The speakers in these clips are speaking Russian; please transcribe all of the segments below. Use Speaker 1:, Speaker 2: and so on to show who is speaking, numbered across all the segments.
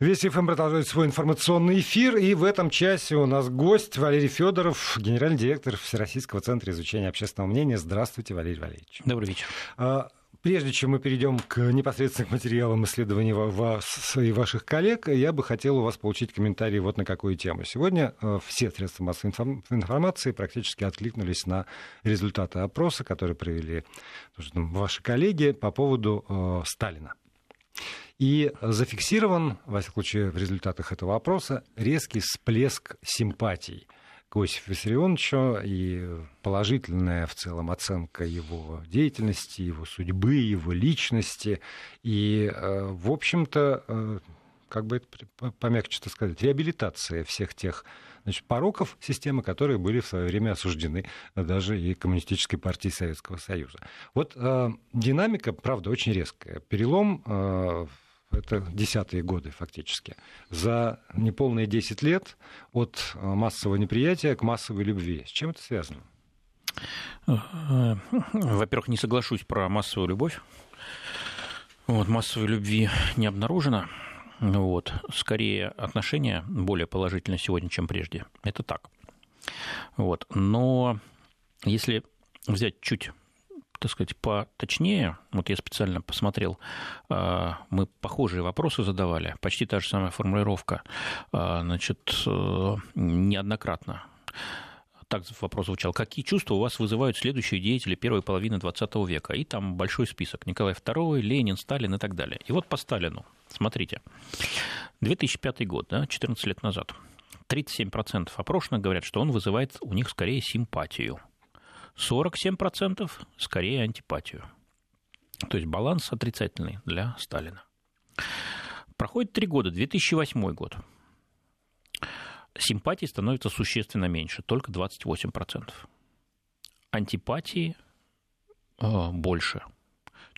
Speaker 1: Весь ФМ продолжает свой информационный эфир, и в этом часе у нас гость Валерий Федоров, генеральный директор Всероссийского центра изучения общественного мнения. Здравствуйте, Валерий Валерьевич.
Speaker 2: Добрый вечер.
Speaker 1: А, прежде чем мы перейдем к непосредственно к материалам исследований вас и ваших коллег, я бы хотел у вас получить комментарий вот на какую тему. Сегодня э, все средства массовой информации практически откликнулись на результаты опроса, которые провели ваши коллеги по поводу э, Сталина. И зафиксирован, во всяком случае, в результатах этого опроса, резкий всплеск симпатий к Иосифу Виссарионовичу и положительная в целом оценка его деятельности, его судьбы, его личности. И, э, в общем-то, э, как бы это помягче сказать, реабилитация всех тех значит, пороков системы, которые были в свое время осуждены даже и Коммунистической партией Советского Союза. Вот э, динамика, правда, очень резкая. Перелом э, это десятые годы фактически, за неполные 10 лет от э, массового неприятия к массовой любви. С чем это связано?
Speaker 2: Э, во-первых, не соглашусь про массовую любовь. Вот, массовой любви не обнаружено. Вот. Скорее, отношения более положительны сегодня, чем прежде. Это так. Вот. Но если взять чуть так сказать, поточнее, вот я специально посмотрел, а, мы похожие вопросы задавали, почти та же самая формулировка, а, значит, э, неоднократно. Так вопрос звучал. Какие чувства у вас вызывают следующие деятели первой половины XX века? И там большой список. Николай II, Ленин, Сталин и так далее. И вот по Сталину. Смотрите. 2005 год, да, 14 лет назад. 37% опрошенных говорят, что он вызывает у них скорее симпатию – 47% скорее антипатию. То есть баланс отрицательный для Сталина. Проходит три года, 2008 год. Симпатии становится существенно меньше, только 28%. Антипатии э, больше –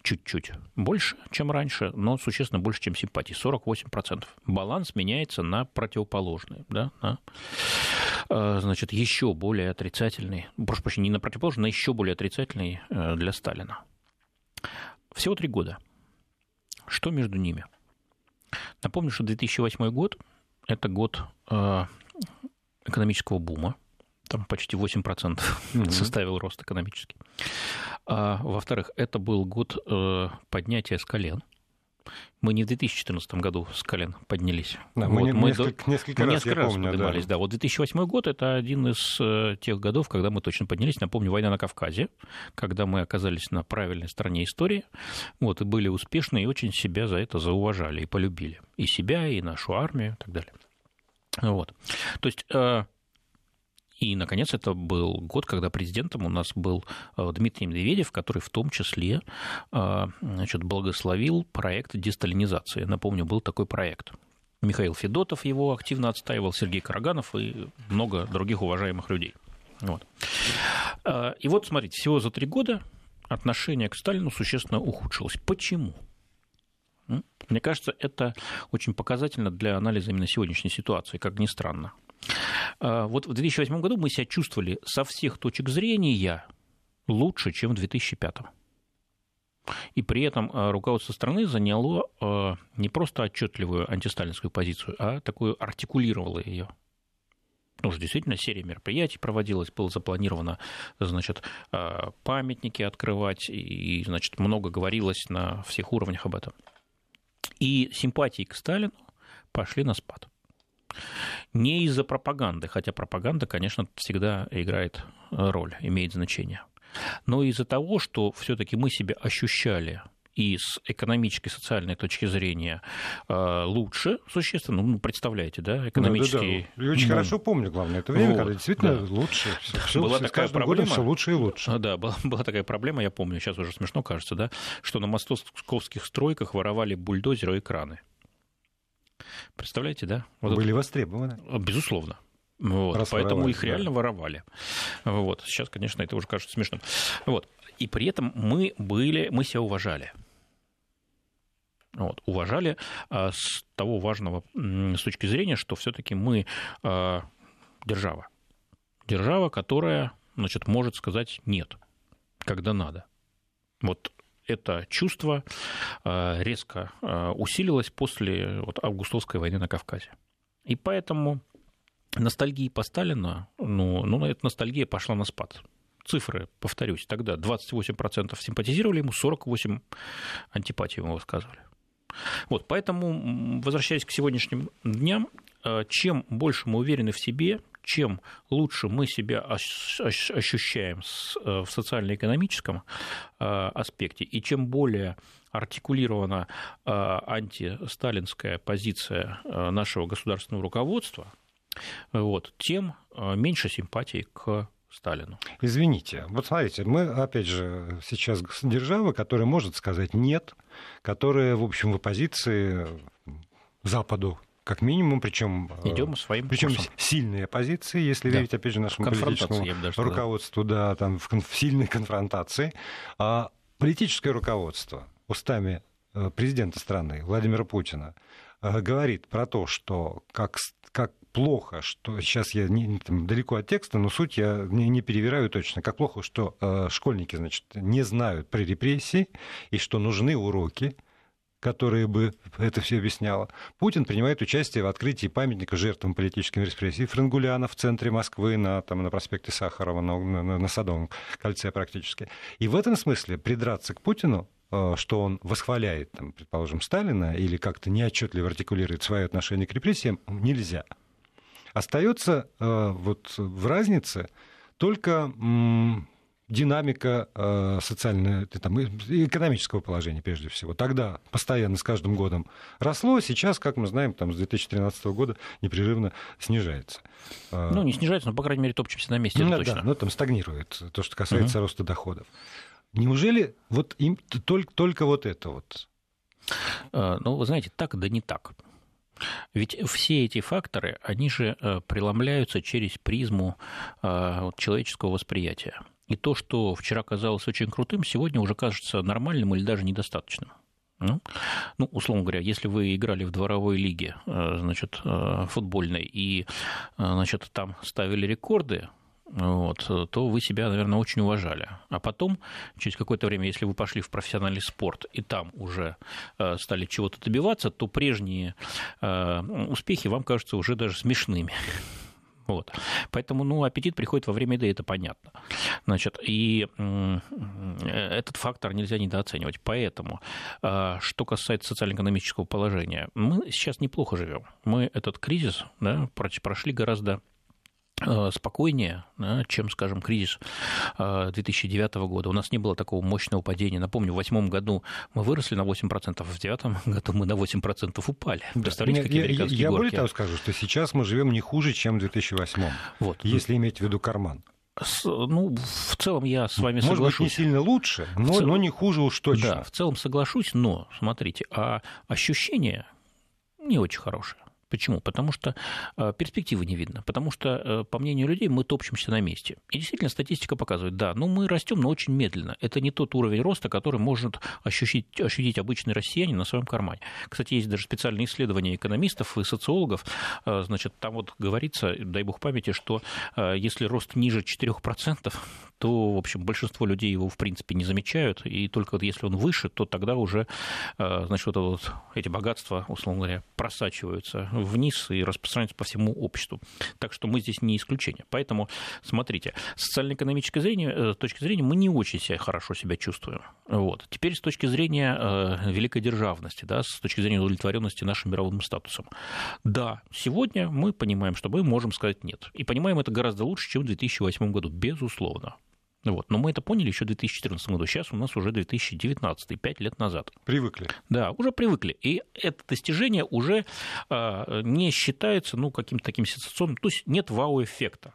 Speaker 2: чуть-чуть больше, чем раньше, но существенно больше, чем симпатии, 48%. Баланс меняется на противоположный, да, на, э, значит, еще более отрицательный, прошу прощения, не на противоположный, на еще более отрицательный э, для Сталина. Всего три года. Что между ними? Напомню, что 2008 год – это год э, экономического бума, там почти 8% mm-hmm. составил рост экономический. А, во-вторых, это был год э, поднятия с колен. Мы не в 2014 году с колен поднялись.
Speaker 1: Да, вот, мы, мы несколько, несколько
Speaker 2: мы
Speaker 1: раз,
Speaker 2: несколько раз
Speaker 1: помню,
Speaker 2: поднимались. Да. да. Вот 2008 год – это один из э, тех годов, когда мы точно поднялись. Напомню, война на Кавказе, когда мы оказались на правильной стороне истории, вот, и были успешны, и очень себя за это зауважали и полюбили. И себя, и нашу армию, и так далее. Вот. То есть э, и, наконец, это был год, когда президентом у нас был э, Дмитрий Медведев, который в том числе э, значит, благословил проект десталинизации. Напомню, был такой проект. Михаил Федотов его активно отстаивал, Сергей Караганов и много других уважаемых людей. Вот. И вот, смотрите, всего за три года отношение к Сталину существенно ухудшилось. Почему? Мне кажется, это очень показательно для анализа именно сегодняшней ситуации, как ни странно. А, вот в 2008 году мы себя чувствовали со всех точек зрения лучше, чем в 2005. И при этом а, руководство страны заняло а, не просто отчетливую антисталинскую позицию, а такую артикулировало ее. Потому что действительно серия мероприятий проводилась, было запланировано, значит, памятники открывать, и, значит, много говорилось на всех уровнях об этом. И симпатии к Сталину пошли на спад. Не из-за пропаганды, хотя пропаганда, конечно, всегда играет роль, имеет значение, но из-за того, что все-таки мы себя ощущали и с экономической, социальной точки зрения э, лучше существенно. Ну, представляете, да, экономический...
Speaker 1: Да, да, да. Я очень ну, хорошо помню, главное, это время, вот, когда действительно да. лучше. Все,
Speaker 2: была
Speaker 1: все,
Speaker 2: такая проблема,
Speaker 1: все лучше и лучше.
Speaker 2: Да, была, была такая проблема, я помню, сейчас уже смешно кажется, да, что на московских стройках воровали бульдозеры и краны. Представляете, да?
Speaker 1: Вот Были это... востребованы.
Speaker 2: Безусловно. Вот, поэтому их реально да. воровали. Вот. Сейчас, конечно, это уже кажется смешным. Вот. И при этом мы были, мы себя уважали. Вот, уважали а, с того важного с точки зрения, что все-таки мы а, держава. Держава, которая значит, может сказать нет, когда надо. Вот это чувство резко усилилось после вот, августовской войны на Кавказе. И поэтому ностальгии по Сталину, ну, ну, эта ностальгия пошла на спад. Цифры, повторюсь, тогда 28% симпатизировали ему, 48% антипатию ему высказывали. Вот, поэтому, возвращаясь к сегодняшним дням, э, чем больше мы уверены в себе, чем лучше мы себя ощущаем э, в социально-экономическом э, аспекте, и чем более артикулирована антисталинская позиция нашего государственного руководства, вот, тем меньше симпатии к Сталину.
Speaker 1: Извините, вот смотрите, мы, опять же, сейчас держава, которая может сказать «нет», которая, в общем, в оппозиции Западу, как минимум, причем
Speaker 2: э, идем своим
Speaker 1: причем курсом. сильные оппозиции, если да. верить опять же нашему политическому руководству, да, там в, в сильной конфронтации, а политическое руководство устами э, президента страны Владимира Путина э, говорит про то, что как как плохо, что сейчас я не, там, далеко от текста, но суть я не, не перевираю точно, как плохо, что э, школьники, значит, не знают про репрессии и что нужны уроки, которые бы это все объясняло. Путин принимает участие в открытии памятника жертвам политическим репрессий Франгуляна в центре Москвы, на, там, на проспекте Сахарова, на, на, на Садовом кольце практически. И в этом смысле придраться к Путину Э, что он восхваляет, там, предположим, Сталина или как-то неотчетливо артикулирует свое отношение к репрессиям, нельзя. Остается э, вот в разнице только динамика э, социального, там, экономического положения, прежде всего. Тогда постоянно с каждым годом росло, сейчас, как мы знаем, там, с 2013 года непрерывно снижается.
Speaker 2: Ну, не снижается, но, по крайней мере, топчемся на месте,
Speaker 1: ну,
Speaker 2: точно.
Speaker 1: Да, ну, там стагнирует, то, что касается угу. роста доходов. Неужели вот им только, только вот это вот?
Speaker 2: А, ну, вы знаете, так да не так. Ведь все эти факторы, они же э, преломляются через призму а, человеческого восприятия. И то, что вчера казалось очень крутым, сегодня уже кажется нормальным или даже недостаточным. Ну, ну, условно говоря, если вы играли в дворовой лиге, э, значит, э, футбольной, и, значит, там ставили рекорды, вот, то вы себя, наверное, очень уважали. А потом, через какое-то время, если вы пошли в профессиональный спорт и там уже э, стали чего-то добиваться, то прежние э, успехи вам кажутся уже даже смешными. Вот. Поэтому, ну, аппетит приходит во время еды, это понятно. Значит, и этот фактор нельзя недооценивать. Поэтому, э, что касается социально-экономического положения, мы сейчас неплохо живем. Мы этот кризис да, прошли гораздо Э, спокойнее, чем, скажем, кризис 2009 э, года. У нас не было такого мощного падения. Напомню, в 2008 году мы выросли на 8%, а в 2009 году мы на 8% упали.
Speaker 1: Представляете, какие американские Я, я более того скажу, что сейчас мы живем не хуже, чем в 2008, вот. если иметь в виду карман.
Speaker 2: С, ну, в целом я с вами
Speaker 1: Может
Speaker 2: соглашусь.
Speaker 1: Может быть, не сильно лучше, но, цел... но не хуже уж точно.
Speaker 2: Да, в целом соглашусь, но, смотрите, а ощущение не очень хорошее. Почему? Потому что э, перспективы не видно. Потому что, э, по мнению людей, мы топчемся на месте. И действительно, статистика показывает, да, ну мы растем, но очень медленно. Это не тот уровень роста, который может ощутить, ощутить обычный россиянин на своем кармане. Кстати, есть даже специальные исследования экономистов и социологов. Э, значит, там вот говорится, дай бог памяти, что если рост ниже 4%, то, в общем, большинство людей его, в принципе, не замечают. И только вот если он выше, то тогда уже, значит, вот, вот эти богатства, условно говоря, просачиваются вниз и распространяется по всему обществу. Так что мы здесь не исключение. Поэтому, смотрите, с социально-экономической зрения, э, точки зрения мы не очень себя хорошо себя чувствуем. Вот. Теперь с точки зрения э, великой державности, да, с точки зрения удовлетворенности нашим мировым статусом. Да, сегодня мы понимаем, что мы можем сказать нет. И понимаем это гораздо лучше, чем в 2008 году, безусловно. Вот. Но мы это поняли еще в 2014 году. Сейчас у нас уже 2019, 5 лет назад.
Speaker 1: Привыкли.
Speaker 2: Да, уже привыкли. И это достижение уже э, не считается ну, каким-то таким сенсационным. То есть нет вау-эффекта.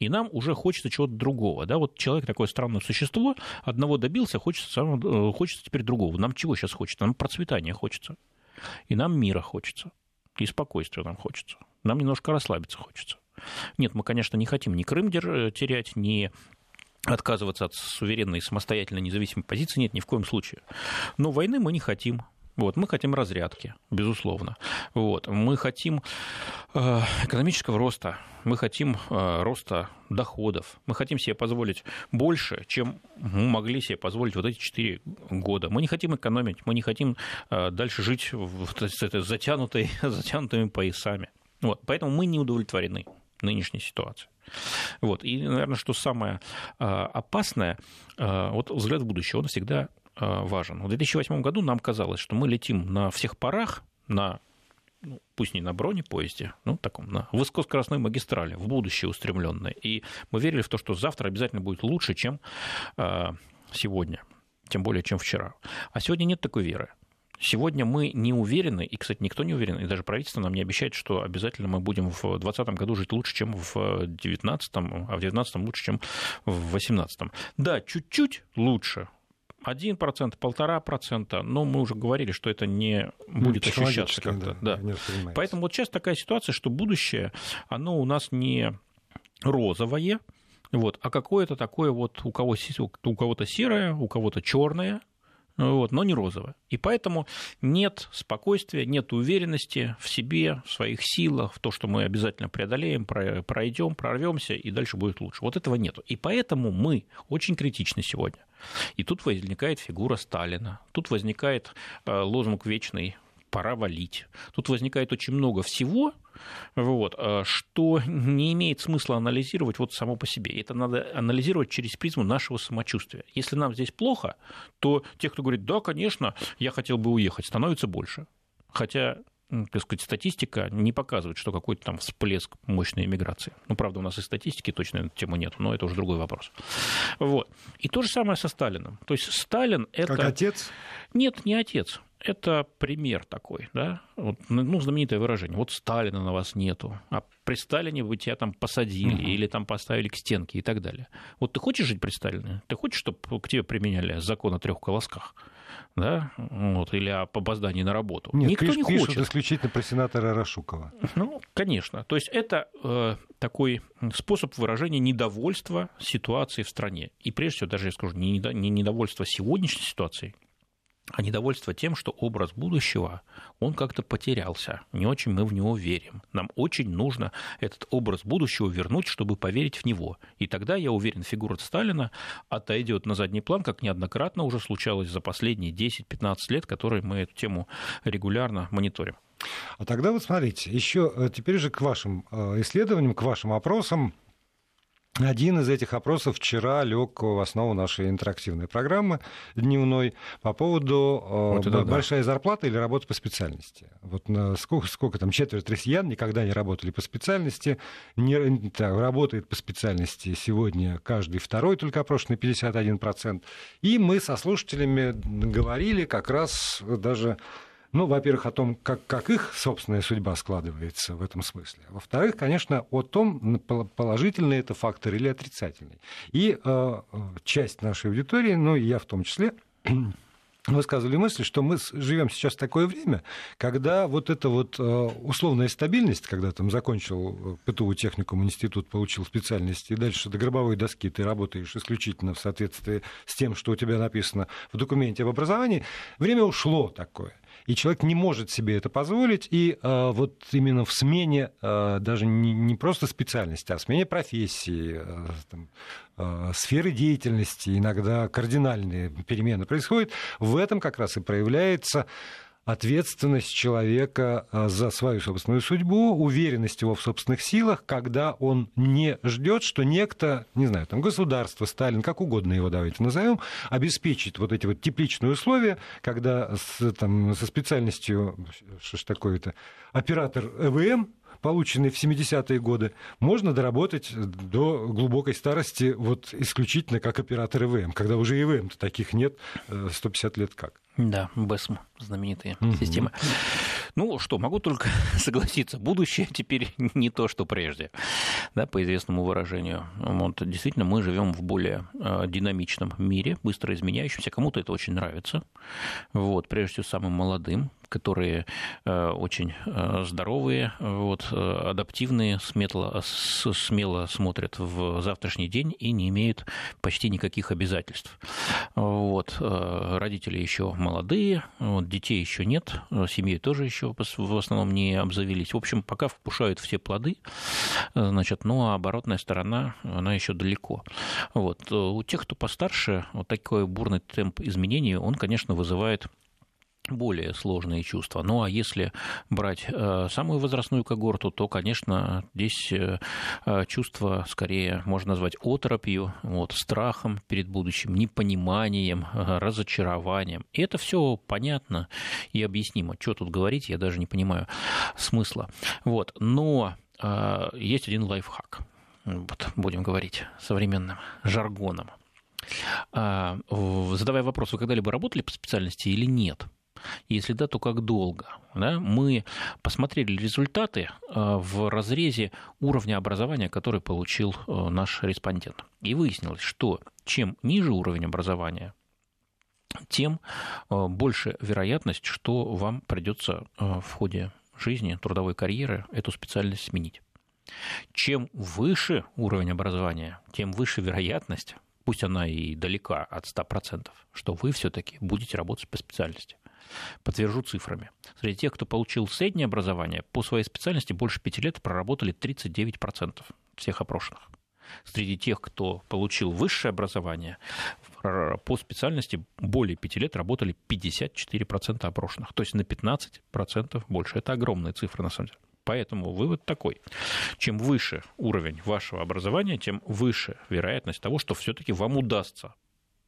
Speaker 2: И нам уже хочется чего-то другого. Да? Вот человек такое странное существо, одного добился, хочется, э, хочется теперь другого. Нам чего сейчас хочется? Нам процветания хочется. И нам мира хочется. И спокойствия нам хочется. Нам немножко расслабиться хочется. Нет, мы, конечно, не хотим ни Крым терять, ни отказываться от суверенной, самостоятельной, независимой позиции нет ни в коем случае. Но войны мы не хотим. Вот, мы хотим разрядки, безусловно. Вот, мы хотим Э, экономического роста, мы хотим э, роста доходов, мы хотим себе позволить больше, чем мы могли себе позволить вот эти четыре года. Мы не хотим экономить, мы не хотим э, дальше жить с этой затянутыми поясами. Вот, поэтому мы не удовлетворены нынешней ситуацией. Вот. И, наверное, что самое опасное, вот взгляд в будущее, он всегда важен. В 2008 году нам казалось, что мы летим на всех парах, на ну, пусть не на бронепоезде, ну, таком, на высокоскоростной магистрали, в будущее устремленное. И мы верили в то, что завтра обязательно будет лучше, чем э, сегодня, тем более, чем вчера. А сегодня нет такой веры. Сегодня мы не уверены, и, кстати, никто не уверен, и даже правительство нам не обещает, что обязательно мы будем в 2020 году жить лучше, чем в 2019, а в 2019 лучше, чем в 2018. Да, чуть-чуть лучше, 1%, полтора процента, но мы уже говорили, что это не будет ощущаться как-то. Да, да. Поэтому вот сейчас такая ситуация, что будущее, оно у нас не розовое, вот, а какое-то такое вот у, кого, у кого-то серое, у кого-то черное, вот, но не розовое. И поэтому нет спокойствия, нет уверенности в себе, в своих силах, в то, что мы обязательно преодолеем, пройдем, прорвемся, и дальше будет лучше. Вот этого нет. И поэтому мы очень критичны сегодня. И тут возникает фигура Сталина, тут возникает э, лозунг вечный пора валить. Тут возникает очень много всего, вот, э, что не имеет смысла анализировать вот само по себе. Это надо анализировать через призму нашего самочувствия. Если нам здесь плохо, то те, кто говорит, да, конечно, я хотел бы уехать, становится больше. Хотя так сказать, статистика не показывает, что какой-то там всплеск мощной иммиграции. Ну, правда, у нас и статистики точно на эту тему нет, но это уже другой вопрос. Вот. И то же самое со Сталином. То есть Сталин это...
Speaker 1: Как отец?
Speaker 2: Нет, не отец. Это пример такой, да, вот, ну, знаменитое выражение, вот Сталина на вас нету, а при Сталине вы тебя там посадили угу. или там поставили к стенке и так далее. Вот ты хочешь жить при Сталине? Ты хочешь, чтобы к тебе применяли закон о трех колосках? да, вот, или об опоздании на работу.
Speaker 1: Нет, Никто пиш, не хочет. Пишут исключительно про сенатора Рашукова.
Speaker 2: Ну, конечно. То есть это э, такой способ выражения недовольства ситуацией в стране. И прежде всего, даже я скажу, не недовольство сегодняшней ситуацией, а недовольство тем, что образ будущего, он как-то потерялся. Не очень мы в него верим. Нам очень нужно этот образ будущего вернуть, чтобы поверить в него. И тогда, я уверен, фигура Сталина отойдет на задний план, как неоднократно уже случалось за последние 10-15 лет, которые мы эту тему регулярно мониторим.
Speaker 1: А тогда вот смотрите, еще э, теперь же к вашим э, исследованиям, к вашим опросам. Один из этих опросов вчера лег в основу нашей интерактивной программы дневной по поводу э, вот это большая да. зарплата или работа по специальности. Вот сколько, сколько там четверть россиян никогда не работали по специальности, не, так, работает по специальности сегодня каждый второй, только опрошенный 51%. И мы со слушателями говорили как раз даже ну, во-первых, о том, как, как их собственная судьба складывается в этом смысле. Во-вторых, конечно, о том, положительный это фактор или отрицательный. И э, часть нашей аудитории, ну и я в том числе, высказывали мысли, что мы живем сейчас в такое время, когда вот эта вот э, условная стабильность, когда там закончил э, ПТУ техникум, институт, получил специальность, и дальше до гробовой доски ты работаешь исключительно в соответствии с тем, что у тебя написано в документе об образовании, время ушло такое и человек не может себе это позволить, и э, вот именно в смене э, даже не, не просто специальности, а в смене профессии, э, там, э, сферы деятельности, иногда кардинальные перемены происходят, в этом как раз и проявляется ответственность человека а, за свою собственную судьбу, уверенность его в собственных силах, когда он не ждет, что некто, не знаю, там государство, Сталин, как угодно его давайте назовем, обеспечит вот эти вот тепличные условия, когда с, там, со специальностью, что ж такое-то, оператор ЭВМ, полученный в 70-е годы, можно доработать до глубокой старости вот исключительно как оператор ЭВМ, когда уже ЭВМ-то таких нет 150 э, лет как.
Speaker 2: Да, БЭСМ, знаменитые угу. системы. Ну что, могу только согласиться, будущее теперь не то, что прежде, да, по известному выражению. Вот, действительно, мы живем в более э, динамичном мире, быстро изменяющемся. Кому-то это очень нравится. Вот, прежде всего, самым молодым, которые очень здоровые, вот, адаптивные, смело, смело смотрят в завтрашний день и не имеют почти никаких обязательств. Вот. Родители еще молодые, вот, детей еще нет, семьи тоже еще в основном не обзавелись. В общем, пока вкушают все плоды, значит, ну а оборотная сторона, она еще далеко. Вот. У тех, кто постарше, вот такой бурный темп изменений, он, конечно, вызывает более сложные чувства. Ну а если брать э, самую возрастную когорту, то, конечно, здесь э, э, чувство скорее можно назвать оторопью, вот, страхом перед будущим, непониманием, разочарованием. И это все понятно и объяснимо. Что тут говорить, я даже не понимаю смысла. Вот. Но есть один лайфхак. Вот, будем говорить современным жаргоном. Задавая вопрос, вы когда-либо работали по специальности или нет? Если да, то как долго? Да? Мы посмотрели результаты э, в разрезе уровня образования, который получил э, наш респондент. И выяснилось, что чем ниже уровень образования, тем э, больше вероятность, что вам придется в ходе жизни, трудовой карьеры эту специальность сменить. Чем выше уровень образования, тем выше вероятность, пусть она и далека от 100%, что вы все-таки будете работать по специальности. Подтвержу цифрами. Среди тех, кто получил среднее образование, по своей специальности больше пяти лет проработали 39% всех опрошенных. Среди тех, кто получил высшее образование, по специальности более пяти лет работали 54% опрошенных. То есть на 15% больше. Это огромная цифра, на самом деле. Поэтому вывод такой. Чем выше уровень вашего образования, тем выше вероятность того, что все-таки вам удастся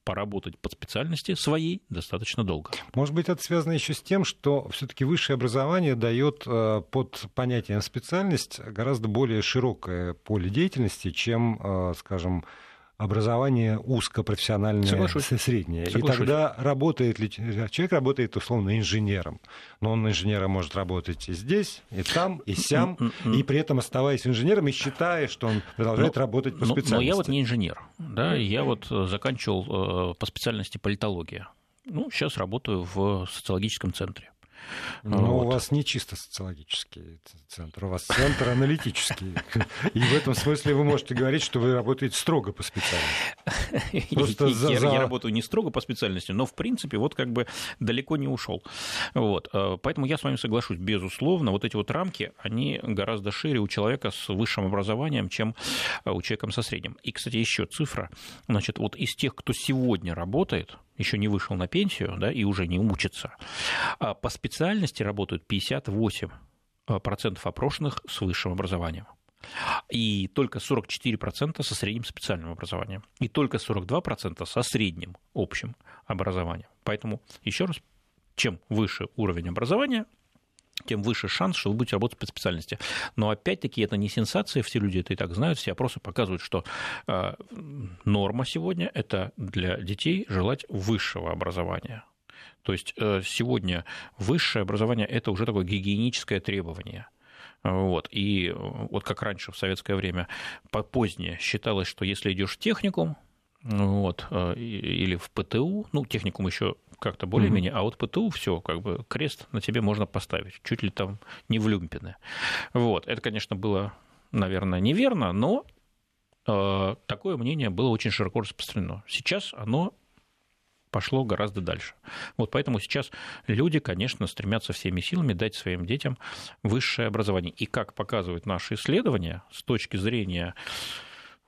Speaker 2: поработать по специальности своей достаточно долго.
Speaker 1: Может быть, это связано еще с тем, что все-таки высшее образование дает э, под понятием специальность гораздо более широкое поле деятельности, чем, э, скажем, образование узкопрофессиональное Соглашусь. среднее. Соглашусь. И тогда работает ли человек работает условно инженером, но он инженером может работать и здесь, и там, и сям, и при этом оставаясь инженером и считая, что он продолжает но, работать по специальности. Но
Speaker 2: я вот не инженер, да, я вот э, заканчивал э, по специальности политология. Ну, сейчас работаю в социологическом центре.
Speaker 1: Но вот. у вас не чисто социологический центр, у вас центр аналитический. И в этом смысле вы можете говорить, что вы работаете строго по специальности.
Speaker 2: Просто за, я, за... я работаю не строго по специальности, но в принципе вот как бы далеко не ушел. Вот. Э, поэтому я с вами соглашусь, безусловно, вот эти вот рамки, они гораздо шире у человека с высшим образованием, чем э, у человека со средним. И, кстати, еще цифра. Значит, вот из тех, кто сегодня работает, еще не вышел на пенсию, да, и уже не учится, а по специальности работают 58% опрошенных с высшим образованием. И только 44% со средним специальным образованием. И только 42% со средним общим образованием. Поэтому, еще раз, чем выше уровень образования, тем выше шанс, что вы будете работать по специальности. Но опять-таки это не сенсация, все люди это и так знают, все опросы показывают, что э, норма сегодня – это для детей желать высшего образования. То есть э, сегодня высшее образование – это уже такое гигиеническое требование. Вот. И вот как раньше в советское время позднее считалось, что если идешь в техникум, вот, э, или в ПТУ, ну, техникум еще как-то более-менее, угу. а вот ПТУ все, как бы крест на тебе можно поставить, чуть ли там не в люмпины. Вот, это, конечно, было, наверное, неверно, но э, такое мнение было очень широко распространено. Сейчас оно пошло гораздо дальше. Вот поэтому сейчас люди, конечно, стремятся всеми силами дать своим детям высшее образование. И как показывают наши исследования, с точки зрения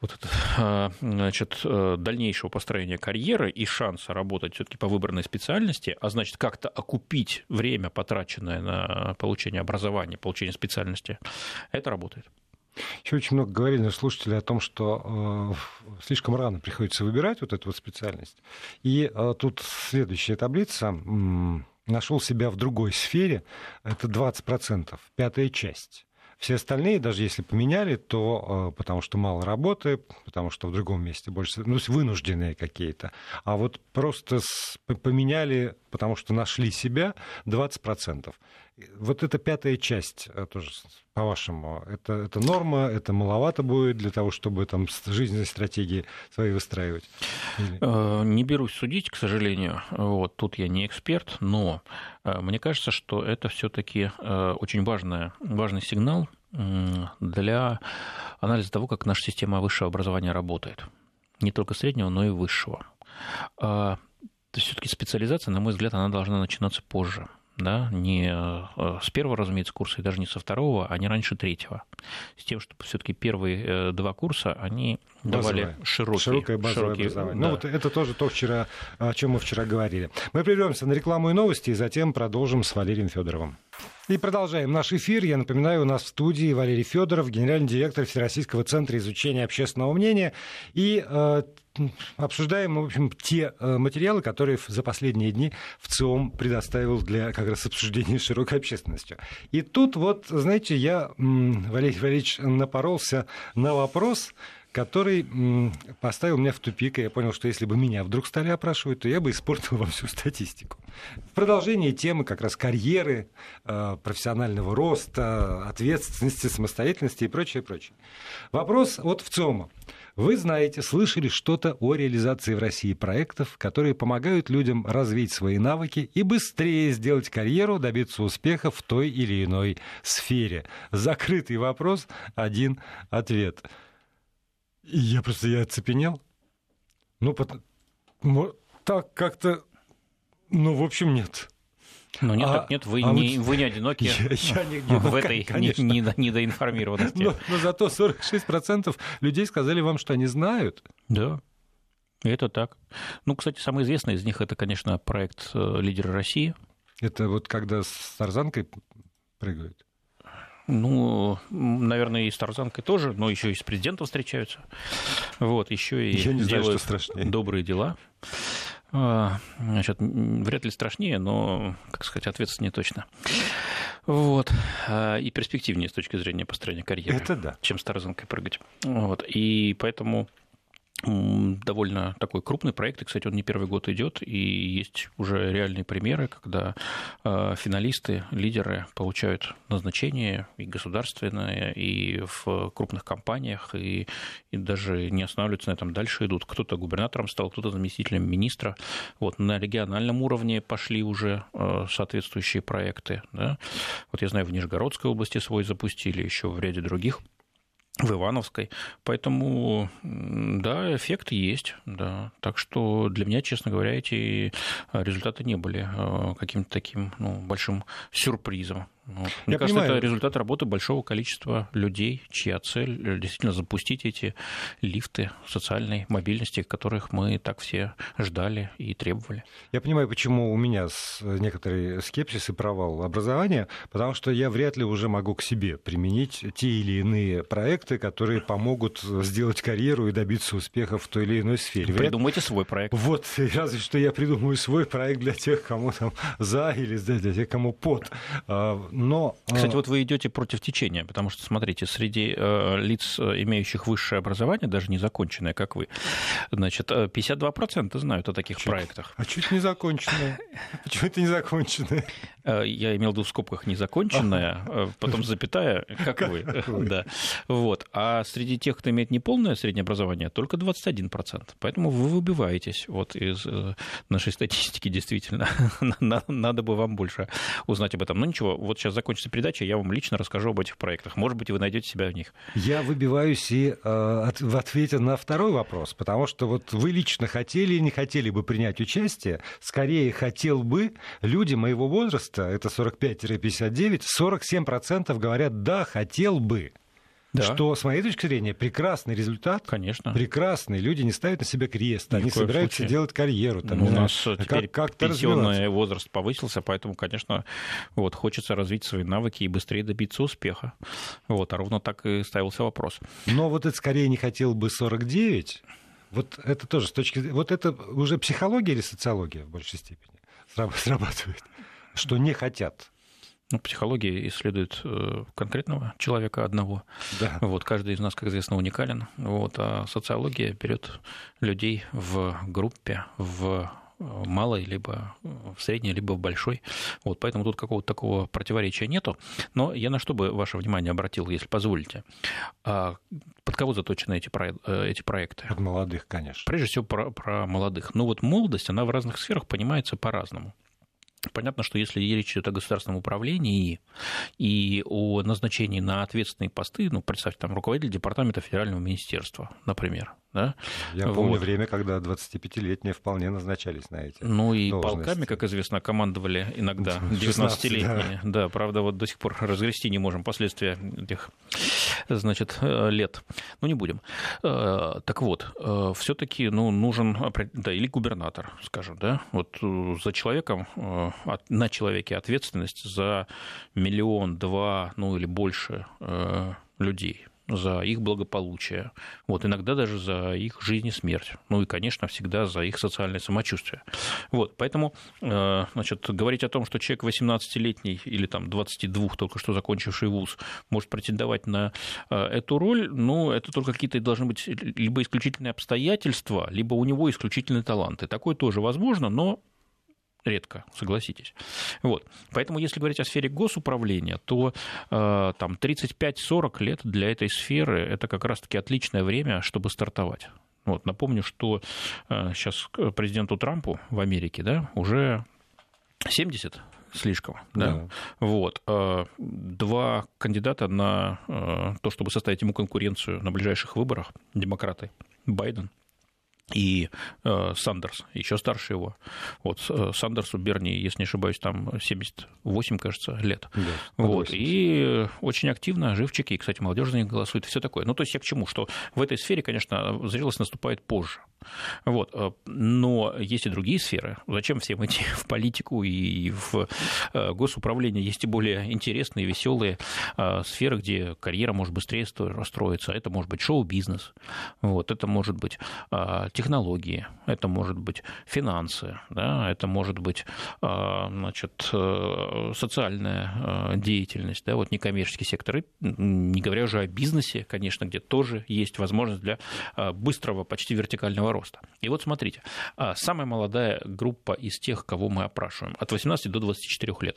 Speaker 2: вот это, а, значит, э, дальнейшего построения карьеры и шанса работать все-таки по выбранной специальности, а значит, как-то окупить время, потраченное на получение образования, получение специальности, это работает.
Speaker 1: Еще очень много говорили наши слушатели о том, что э, слишком рано приходится выбирать вот эту вот специальность. И э, тут следующая таблица. Нашел себя в другой сфере, это 20%, пятая часть. Все остальные, даже если поменяли, то э, потому что мало работы, потому что в другом месте больше, ну, вынужденные какие-то. А вот просто поменяли, потому что нашли себя 20%. Вот эта пятая часть, э, тоже по-вашему, это, это норма, это маловато будет для того, чтобы там жизненные стратегии свои выстраивать?
Speaker 2: Или... Не берусь судить, к сожалению. Вот, тут я не эксперт, но мне кажется, что это все-таки очень важный, важный сигнал для анализа того, как наша система высшего образования работает. Не только среднего, но и высшего. Все-таки специализация, на мой взгляд, она должна начинаться позже да, не э, с первого, разумеется, курса и даже не со второго, а не раньше третьего. С тем, чтобы все-таки первые э, два курса, они базовое, давали широкий,
Speaker 1: широкое базовое широкий, образование. Ну, да. Ну, вот это тоже то, вчера, о чем мы вчера говорили. Мы прервемся на рекламу и новости, и затем продолжим с Валерием Федоровым. И продолжаем наш эфир. Я напоминаю, у нас в студии Валерий Федоров, генеральный директор Всероссийского центра изучения общественного мнения. И э, обсуждаем, в общем, те э, материалы, которые за последние дни в ЦИОМ предоставил для как раз обсуждения широкой общественностью. И тут вот, знаете, я, Валерий Валерьевич, напоролся на вопрос, который поставил меня в тупик, и я понял, что если бы меня вдруг стали опрашивать, то я бы испортил вам всю статистику. В продолжении темы как раз карьеры, э, профессионального роста, ответственности, самостоятельности и прочее, прочее. Вопрос от ВЦИОМа. Вы знаете, слышали что-то о реализации в России проектов, которые помогают людям развить свои навыки и быстрее сделать карьеру, добиться успеха в той или иной сфере? Закрытый вопрос, один ответ – я просто я оцепенел. Ну, так как-то, ну, в общем, нет.
Speaker 2: Ну нет, а, нет, вы, а не, вот... вы не одиноки я, я не, не, в этой конечно. недоинформированности.
Speaker 1: Но, но зато 46% людей сказали вам, что они знают.
Speaker 2: Да, это так. Ну, кстати, самый известный из них это, конечно, проект э, «Лидеры России».
Speaker 1: Это вот когда с тарзанкой прыгают?
Speaker 2: Ну, наверное, и с Тарзанкой тоже, но еще и с президентом встречаются. Вот, еще и Я не делают знаю, что добрые дела. А, значит, вряд ли страшнее, но, как сказать, ответственнее точно. Вот. А, и перспективнее с точки зрения построения карьеры.
Speaker 1: Это да.
Speaker 2: Чем с Тарзанкой прыгать. Вот. И поэтому довольно такой крупный проект, и, кстати, он не первый год идет, и есть уже реальные примеры, когда э, финалисты, лидеры получают назначение и государственное, и в крупных компаниях, и, и даже не останавливаются на этом, дальше идут. Кто-то губернатором стал, кто-то заместителем министра. Вот на региональном уровне пошли уже э, соответствующие проекты. Да? Вот я знаю, в Нижегородской области свой запустили, еще в ряде других в Ивановской. Поэтому, да, эффект есть, да. Так что для меня, честно говоря, эти результаты не были э, каким-то таким ну, большим сюрпризом. Вот. Мне Я кажется, понимаю. это результат работы большого количества людей, чья цель действительно запустить эти лифты социальной мобильности, которых мы так все ждали и требовали.
Speaker 1: Я понимаю, почему у меня некоторый скепсис и провал образования, потому что я вряд ли уже могу к себе применить те или иные проекты, которые помогут сделать карьеру и добиться успеха в той или иной сфере.
Speaker 2: Придумайте свой проект.
Speaker 1: Вот, разве что я придумаю свой проект для тех, кому там за или для тех, кому под а, но...
Speaker 2: Э, Кстати, вот вы идете против течения, потому что, смотрите, среди э, лиц, э, имеющих высшее образование, даже не законченное, как вы, значит, 52% знают о таких
Speaker 1: чуть,
Speaker 2: проектах.
Speaker 1: А чуть не законченное? Почему это не законченное?
Speaker 2: Я имел в виду в скобках незаконченное, потом запятая, как вы. Да. Вот. А среди тех, кто имеет неполное среднее образование, только 21%. Поэтому вы выбиваетесь вот из нашей статистики, действительно. Надо бы вам больше узнать об этом. Но ничего, вот сейчас сейчас закончится передача, я вам лично расскажу об этих проектах. Может быть, вы найдете себя в них.
Speaker 1: Я выбиваюсь и э, в ответе на второй вопрос, потому что вот вы лично хотели или не хотели бы принять участие, скорее хотел бы, люди моего возраста, это 45-59, 47% говорят, да, хотел бы да. что, с моей точки зрения, прекрасный результат.
Speaker 2: Конечно.
Speaker 1: Прекрасный. Люди не ставят на себя крест, они собираются случае. делать карьеру.
Speaker 2: Там, ну, у нас знаю, теперь как, пенсионный возраст повысился, поэтому, конечно, вот, хочется развить свои навыки и быстрее добиться успеха. Вот, а ровно так и ставился вопрос.
Speaker 1: Но вот это скорее не хотел бы 49. Вот это тоже с точки зрения... Вот это уже психология или социология в большей степени срабатывает? Что не хотят
Speaker 2: ну, психология исследует э, конкретного человека одного. Да. Вот, каждый из нас, как известно, уникален. Вот, а социология берет людей в группе, в малой, либо в средней, либо в большой. Вот, поэтому тут какого-то такого противоречия нету. Но я на что бы ваше внимание обратил, если позволите. А под кого заточены эти, эти проекты?
Speaker 1: Под молодых, конечно.
Speaker 2: Прежде всего про, про молодых. Но вот молодость, она в разных сферах понимается по-разному. Понятно, что если речь идет о государственном управлении и о назначении на ответственные посты, ну, представьте, там руководитель департамента федерального министерства, например, да?
Speaker 1: Я помню вот. время, когда 25-летние вполне назначались на эти
Speaker 2: Ну и должности. полками, как известно, командовали иногда 19-летние. Да. да, правда, вот до сих пор разгрести не можем последствия этих, значит, э, лет. Ну, не будем. Э, так вот, э, все таки ну, нужен, да, или губернатор, скажем, да, вот за человеком, на человеке ответственность за миллион, два, ну или больше людей за их благополучие, вот, иногда даже за их жизнь и смерть, ну и, конечно, всегда за их социальное самочувствие. Вот, поэтому, э, значит, говорить о том, что человек 18-летний или там 22, только что закончивший вуз, может претендовать на э, эту роль, ну, это только какие-то должны быть либо исключительные обстоятельства, либо у него исключительные таланты. Такое тоже возможно, но редко, согласитесь. Вот. Поэтому, если говорить о сфере госуправления, то э, там 35-40 лет для этой сферы – это как раз-таки отличное время, чтобы стартовать. Вот, напомню, что э, сейчас президенту Трампу в Америке да, уже 70 слишком. Да? Да. Вот. Э, два кандидата на э, то, чтобы составить ему конкуренцию на ближайших выборах, демократы, Байден и э, Сандерс, еще старше его. Вот э, Сандерсу Берни, если не ошибаюсь, там 78, кажется, лет. Да, вот. И очень активно живчики, и, кстати, молодежь за них голосует, все такое. Ну, то есть я к чему? Что в этой сфере, конечно, зрелость наступает позже. Вот. Э, но есть и другие сферы. Зачем всем идти в политику и в э, госуправление? Есть и более интересные, веселые э, сферы, где карьера может быстрее строиться. Это может быть шоу-бизнес, вот. это может быть технологии, это может быть финансы, да? это может быть значит, социальная деятельность, да? вот некоммерческий сектор. И не говоря уже о бизнесе, конечно, где тоже есть возможность для быстрого, почти вертикального карьерного роста. И вот смотрите, а, самая молодая группа из тех, кого мы опрашиваем, от 18 до 24 лет,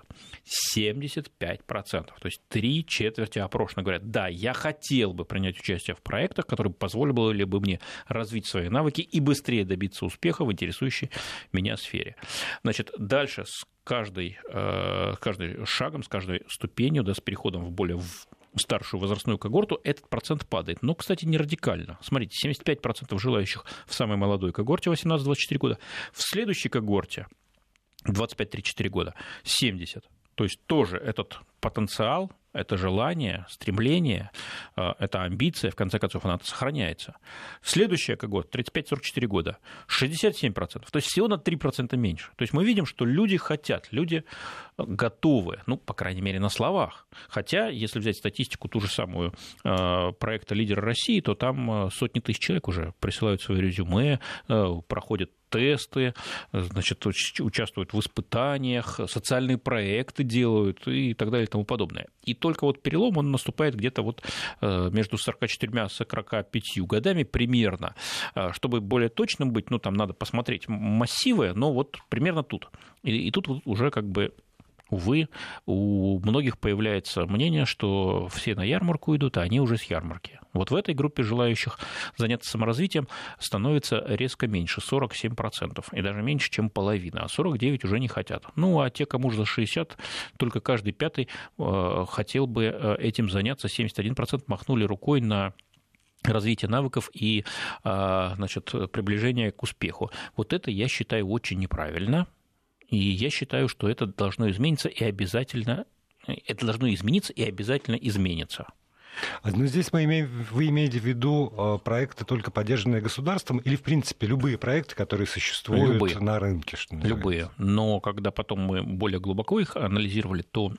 Speaker 2: 75%, то есть три четверти опрошенных говорят, да, я хотел бы принять участие в проектах, которые позволили бы мне развить свои навыки и быстрее добиться успеха в интересующей меня сфере. Значит, дальше с каждой, э, каждым шагом, с каждой ступенью, да, с переходом в более старшую возрастную когорту, этот процент падает. Но, кстати, не радикально. Смотрите, 75% желающих в самой молодой когорте 18-24 года. В следующей когорте 25-34 года 70. То есть тоже этот потенциал это желание, стремление, э, это амбиция, в конце концов, она сохраняется. Следующая когорта, 35-44 года, 67%, то есть всего на 3% меньше. То есть мы видим, что люди хотят, люди готовы, ну, по крайней мере, на словах. Хотя, если взять статистику ту же самую э, проекта «Лидер России», то там э, сотни тысяч человек уже присылают свои резюме, проходят тесты, значит, участвуют в испытаниях, социальные проекты делают и так далее тому подобное. И только вот перелом, он наступает где-то вот э, между 44 и 45 годами примерно. Э, чтобы более точным быть, ну, там надо посмотреть массивы, но вот примерно тут. И, и тут вот уже как бы увы, у многих появляется мнение, что все на ярмарку идут, а они уже с ярмарки. Вот в этой группе желающих заняться саморазвитием становится резко меньше, 47%, и даже меньше, чем половина, а 49% уже не хотят. Ну, а те, кому за 60, только каждый пятый э, хотел бы э, этим заняться, 71% махнули рукой на развитие навыков и э, значит, приближение к успеху. Вот это я считаю очень неправильно, и я считаю, что это должно измениться и обязательно это должно измениться и обязательно изменится.
Speaker 1: Но здесь мы имеем, вы имеете в виду э, проекты, только поддержанные государством, или, в принципе, любые проекты, которые существуют любые. на рынке?
Speaker 2: Что любые. Но когда потом мы более глубоко их анализировали, то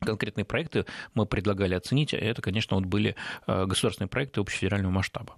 Speaker 2: конкретные проекты мы предлагали оценить, это, конечно, вот были э, государственные проекты общефедерального масштаба.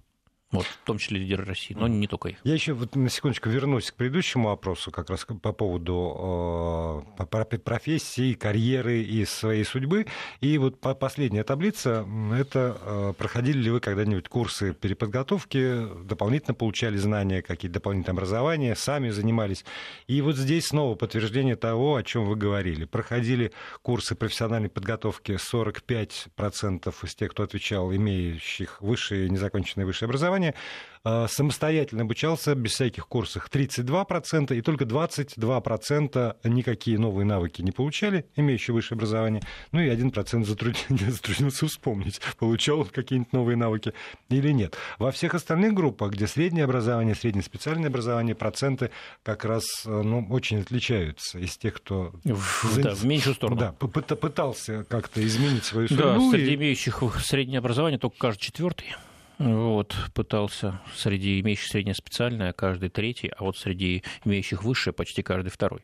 Speaker 2: Вот, в том числе лидеры России, но не только их.
Speaker 1: Я еще вот на секундочку вернусь к предыдущему вопросу, как раз по поводу э, профессии, карьеры и своей судьбы. И вот последняя таблица, это э, проходили ли вы когда-нибудь курсы переподготовки, дополнительно получали знания, какие-то дополнительные образования, сами занимались. И вот здесь снова подтверждение того, о чем вы говорили. Проходили курсы профессиональной подготовки 45% из тех, кто отвечал, имеющих высшее, незаконченное высшее образование, образования, э, самостоятельно обучался без всяких курсов 32%, и только 22% никакие новые навыки не получали, имеющие высшее образование, ну и 1% затруднился вспомнить, получал он какие-нибудь новые навыки или нет. Во всех остальных группах, где среднее образование, среднее специальное образование, проценты как раз э, ну, очень отличаются из тех, кто...
Speaker 2: В, да, в меньшую сторону.
Speaker 1: Да, пытался как-то изменить свою
Speaker 2: судьбу. Да, среди и... имеющих среднее образование только каждый четвертый. Вот, пытался среди имеющих среднее специальное каждый третий, а вот среди имеющих высшее почти каждый второй.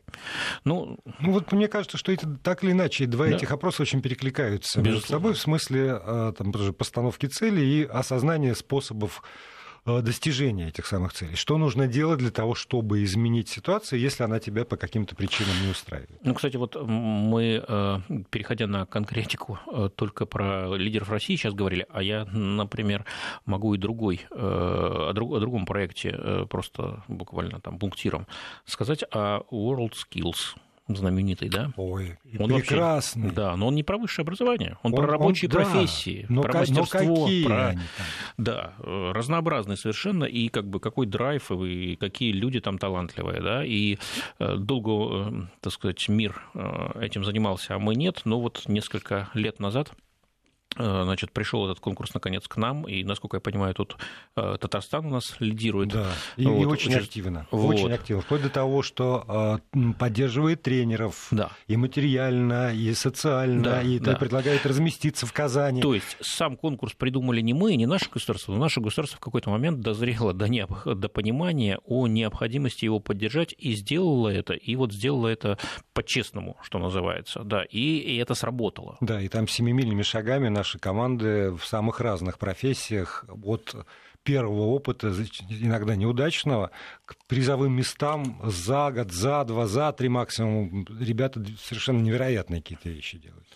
Speaker 1: Ну, ну вот мне кажется, что это так или иначе два да. этих опроса очень перекликаются Безусловно. между собой в смысле э, там, постановки целей и осознания способов достижения этих самых целей? Что нужно делать для того, чтобы изменить ситуацию, если она тебя по каким-то причинам не устраивает?
Speaker 2: Ну, кстати, вот мы, э, переходя на конкретику, э, только про лидеров России сейчас говорили, а я, например, могу и другой, о, другом проекте просто буквально там пунктиром сказать о World Skills знаменитый, да?
Speaker 1: Ой, он прекрасный.
Speaker 2: Вообще, да, но он не про высшее образование, он, он про рабочие он, профессии, да, про мастерство, но какие про... Они там? Да, э, разнообразный совершенно, и как бы какой драйв, и какие люди там талантливые, да, и э, долго, э, так сказать, мир этим занимался, а мы нет, но вот несколько лет назад значит, пришел этот конкурс наконец к нам, и, насколько я понимаю, тут э, Татарстан у нас лидирует.
Speaker 1: Да, и, вот, и очень активно. Вот. Очень активно. Вплоть до того, что э, поддерживает тренеров да. и материально, и социально, да, и да. предлагает разместиться в Казани.
Speaker 2: То есть сам конкурс придумали не мы, не наше государство, но наше государство в какой-то момент дозрело до, не... до понимания о необходимости его поддержать, и сделало это, и вот сделало это по-честному, что называется. Да, и, и это сработало.
Speaker 1: Да, и там семимильными шагами на наши команды в самых разных профессиях, от первого опыта, иногда неудачного, к призовым местам за год, за два, за три максимум. Ребята совершенно невероятные какие-то вещи делают.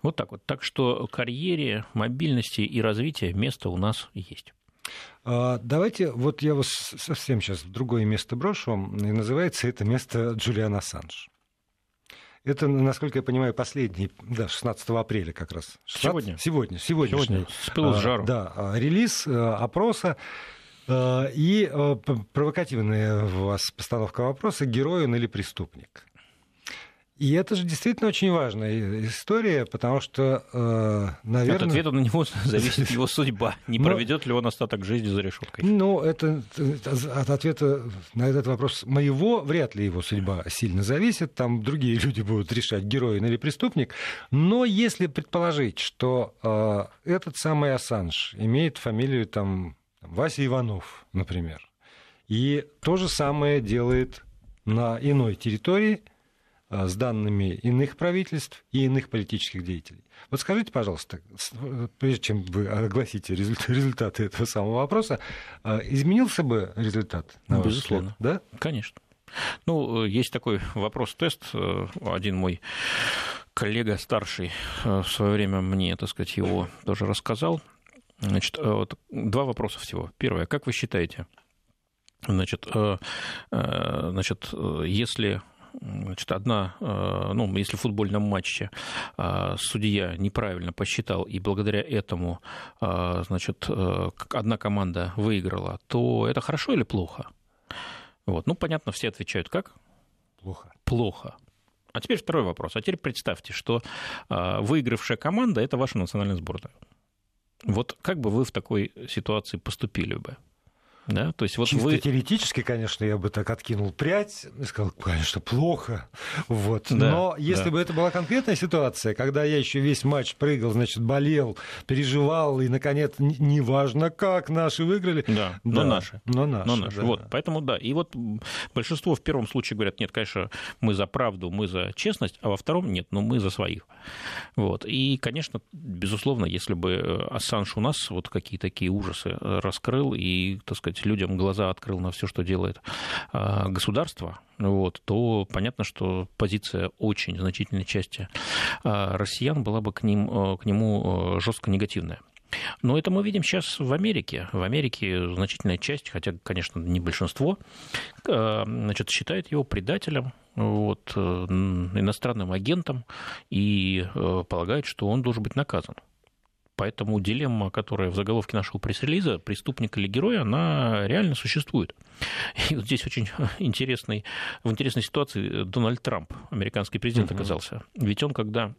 Speaker 2: Вот так вот. Так что карьере, мобильности и развития место у нас есть.
Speaker 1: А, давайте, вот я вас совсем сейчас в другое место брошу, и называется это место Джулиан Ассанж. Это, насколько я понимаю, последний, да, 16 апреля как раз.
Speaker 2: 16, сегодня?
Speaker 1: Сегодня. Сегодня,
Speaker 2: с пылу с жару.
Speaker 1: Да, а, релиз а, опроса. А, и провокативная у вас постановка вопроса, герой он или преступник. И это же действительно очень важная история, потому что, э, наверное... От
Speaker 2: ответа на него зависит его судьба. Не проведет ли он остаток жизни за решеткой?
Speaker 1: Ну, это, от ответа на этот вопрос моего вряд ли его судьба сильно зависит. Там другие люди будут решать, герой или преступник. Но если предположить, что э, этот самый Ассанж имеет фамилию там Вася Иванов, например, и то же самое делает на иной территории – Э, с данными иных правительств и иных политических деятелей. Вот скажите, пожалуйста, прежде чем вы огласите результаты этого самого вопроса, э, изменился бы результат?
Speaker 2: На Безусловно. Взгляд, да? Конечно. Ну, э, есть такой вопрос-тест. Один мой коллега старший в свое время мне, так сказать, его тоже рассказал. Значит, вот два вопроса всего. Первое. Как вы считаете, значит, значит если Значит, одна, э, ну, если в футбольном матче э, судья неправильно посчитал, и благодаря этому, э, значит, одна команда выиграла, то это хорошо или плохо? Вот. Ну, понятно, все отвечают как?
Speaker 1: Плохо.
Speaker 2: Плохо. А теперь второй вопрос. А теперь представьте, что выигравшая команда – это ваша национальная сборная. Вот как бы вы в такой ситуации поступили бы?
Speaker 1: Да? То есть вот Чисто вы... теоретически, конечно, я бы так откинул прядь и сказал, конечно, плохо. Вот. Да, Но если да. бы это была конкретная ситуация, когда я еще весь матч прыгал, значит, болел, переживал, и, наконец, неважно как, наши выиграли.
Speaker 2: Да, да но наши. Но наши, но наши. Да. Вот, поэтому, да. И вот большинство в первом случае говорят, нет, конечно, мы за правду, мы за честность, а во втором нет, но мы за своих. Вот. И, конечно, безусловно, если бы э, Ассанж у нас вот какие такие ужасы э, раскрыл и, так сказать, людям глаза открыл на все, что делает а, государство, вот, то понятно, что позиция очень значительной части а, россиян была бы к, ним, э, к нему жестко негативная. Но это мы видим сейчас в Америке. В Америке значительная часть, хотя, конечно, не большинство, значит, считает его предателем, вот, иностранным агентом и полагает, что он должен быть наказан. Поэтому дилемма, которая в заголовке нашего пресс-релиза, преступник или герой, она реально существует. И вот здесь очень интересный, в интересной ситуации Дональд Трамп, американский президент, угу. оказался. Ведь он, когда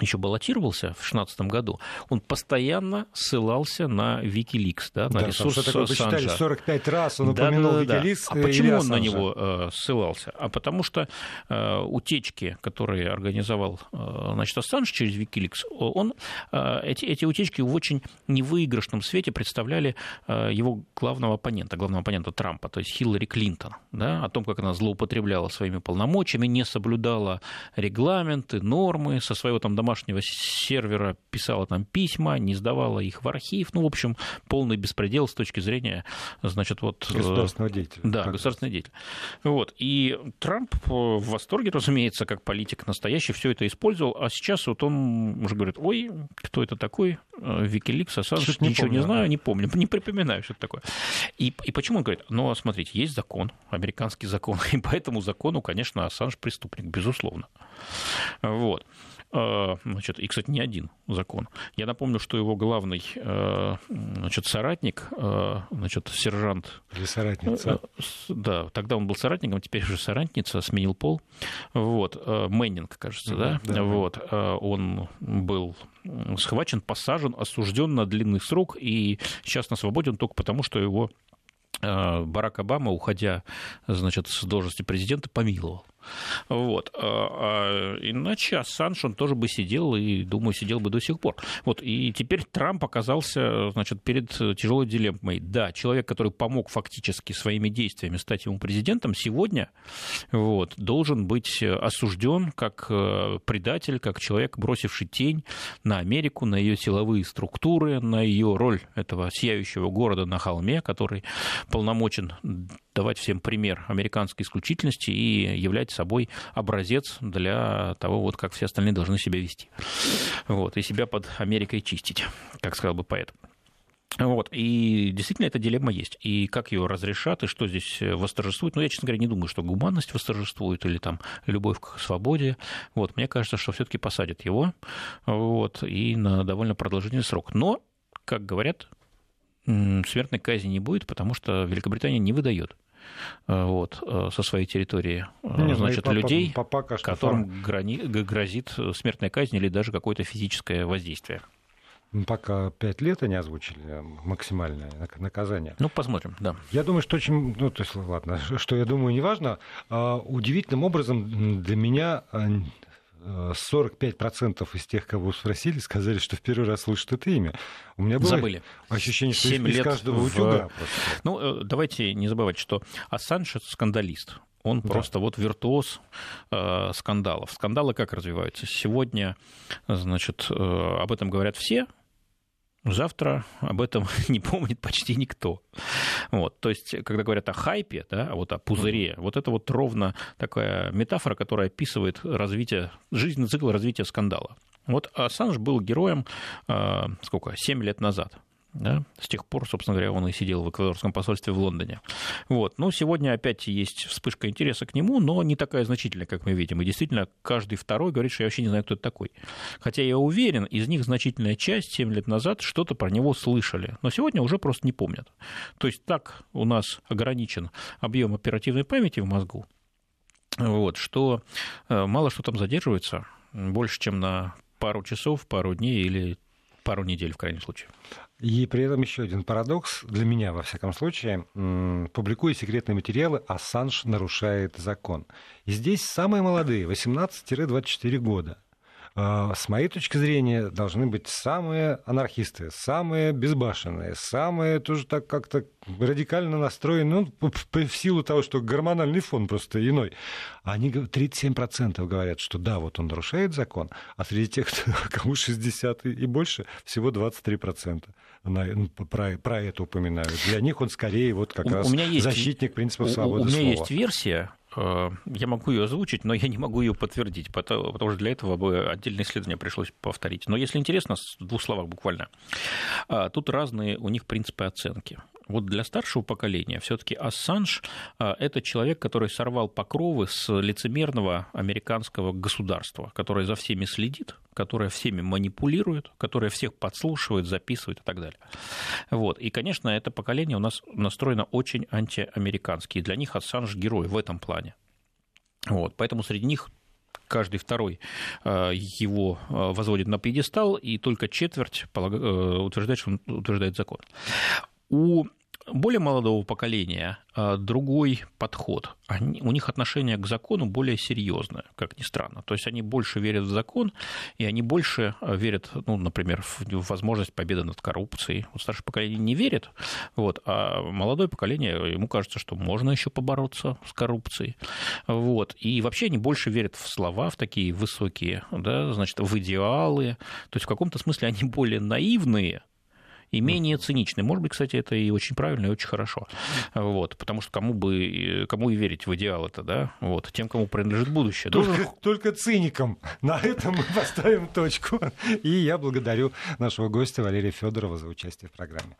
Speaker 2: еще баллотировался в 2016 году, он постоянно ссылался на Wikileaks, да, на да, ресурс что такое,
Speaker 1: Санжа. 45 раз он да, упомянул да, да, Wikileaks.
Speaker 2: Да. А почему он на него э, ссылался? А потому что э, утечки, которые организовал э, значит, Ассанж через Wikileaks, он, э, эти, эти утечки в очень невыигрышном свете представляли э, его главного оппонента, главного оппонента Трампа, то есть Хиллари Клинтон, да, о том, как она злоупотребляла своими полномочиями, не соблюдала регламенты, нормы со своего там домашнего сервера писала там письма, не сдавала их в архив. Ну, в общем, полный беспредел с точки зрения, значит, вот...
Speaker 1: Э, государственного деятеля.
Speaker 2: Да, государственного деятеля. Вот. И Трамп в восторге, разумеется, как политик настоящий, все это использовал, а сейчас вот он уже говорит, ой, кто это такой? Викиликс, Ассанж, ничего помню. не знаю, не помню, не припоминаю, что это такое. И, и почему он говорит? Ну, смотрите, есть закон, американский закон, и по этому закону, конечно, Ассанж преступник, безусловно. Вот. А, значит, и, кстати, не один закон. Я напомню, что его главный э, значит, соратник, э, значит, сержант...
Speaker 1: Или соратница. Э,
Speaker 2: да, тогда он был соратником, теперь уже соратница, сменил пол. Вот, Мэннинг, кажется, да? да, вот, он был схвачен, посажен, осужден на длинный срок, и сейчас на свободе он только потому, что его Барак Обама, уходя значит, с должности президента, помиловал. Вот. А, а иначе Ассанж, он тоже бы сидел, и, думаю, сидел бы до сих пор. Вот. И теперь Трамп оказался, значит, перед тяжелой дилеммой. Да, человек, который помог фактически своими действиями стать ему президентом, сегодня вот, должен быть осужден как э, предатель, как человек, бросивший тень на Америку, на ее силовые структуры, на ее роль этого сияющего города на холме, который полномочен давать всем пример американской исключительности и являть собой образец для того, вот, как все остальные должны себя вести. Вот, и себя под Америкой чистить, как сказал бы поэт. Вот, и действительно эта дилемма есть. И как ее разрешат, и что здесь восторжествует, ну, я, честно говоря, не думаю, что гуманность восторжествует или там любовь к свободе. Вот, мне кажется, что все таки посадят его, вот, и на довольно продолжительный срок. Но, как говорят, смертной казни не будет, потому что Великобритания не выдает вот, э, со своей территории, э, ну значит, людей, папа, папа, которым грани, грозит смертная казнь или даже какое-то физическое воздействие.
Speaker 1: Пока пять лет они озвучили максимальное наказание.
Speaker 2: Ну, посмотрим, да.
Speaker 1: Я думаю, что очень... Ну, то есть, ладно, что я думаю, неважно. А удивительным образом для меня 45% из тех, кого спросили, сказали, что в первый раз слышат это имя. У меня было
Speaker 2: Забыли.
Speaker 1: ощущение, что 7 из лет каждого в... утюга.
Speaker 2: Просто. Ну, э, давайте не забывать, что Ассанж — скандалист. Он да. просто вот виртуоз э, скандалов. Скандалы как развиваются? Сегодня, значит, э, об этом говорят все, Завтра об этом не помнит почти никто. Вот, то есть, когда говорят о хайпе, да, вот о пузыре, вот это вот ровно такая метафора, которая описывает развитие, жизненный цикл развития скандала. Вот Ассанж был героем, э, сколько, 7 лет назад. Да? С тех пор, собственно говоря, он и сидел в эквадорском посольстве в Лондоне. Вот. Ну, сегодня опять есть вспышка интереса к нему, но не такая значительная, как мы видим. И действительно, каждый второй говорит, что я вообще не знаю, кто это такой. Хотя я уверен, из них значительная часть 7 лет назад что-то про него слышали. Но сегодня уже просто не помнят. То есть так у нас ограничен объем оперативной памяти в мозгу, вот, что э, мало что там задерживается, больше, чем на пару часов, пару дней или пару недель в крайнем случае.
Speaker 1: И при этом еще один парадокс, для меня, во всяком случае, публикуя секретные материалы, Ассанж нарушает закон. И здесь самые молодые, 18-24 года. А, с моей точки зрения, должны быть самые анархисты, самые безбашенные, самые тоже так как-то радикально настроены, ну, в силу того, что гормональный фон просто иной. Они 37% говорят, что да, вот он нарушает закон, а среди тех, кому 60 и больше, всего 23% на, про, про это упоминают. Для них он скорее вот как у, раз у меня есть, защитник принципов свободы
Speaker 2: У меня
Speaker 1: слова.
Speaker 2: есть версия, я могу ее озвучить, но я не могу ее подтвердить, потому, потому что для этого бы отдельное исследование пришлось повторить. Но если интересно, в двух словах буквально. А, тут разные у них принципы оценки. Вот для старшего поколения все-таки Ассанж а, – это человек, который сорвал покровы с лицемерного американского государства, которое за всеми следит, которое всеми манипулирует, которое всех подслушивает, записывает и так далее. Вот. И, конечно, это поколение у нас настроено очень антиамерикански. И для них Ассанж – герой в этом плане. Вот. Поэтому среди них каждый второй а, его возводит на пьедестал, и только четверть э, утверждает, что он утверждает закон. У более молодого поколения а, другой подход. Они, у них отношение к закону более серьезное, как ни странно. То есть они больше верят в закон, и они больше а, верят, ну, например, в возможность победы над коррупцией. Вот старшее поколение не верит, вот, а молодое поколение, ему кажется, что можно еще побороться с коррупцией. Вот. И вообще они больше верят в слова, в такие высокие, да, значит, в идеалы. То есть в каком-то смысле они более наивные, и менее циничный. Может быть, кстати, это и очень правильно, и очень хорошо. Вот, потому что кому бы, кому и верить в идеал это, да, вот, тем, кому принадлежит будущее.
Speaker 1: Только, Должен... только циникам. На этом мы поставим точку. И я благодарю нашего гостя Валерия Федорова за участие в программе.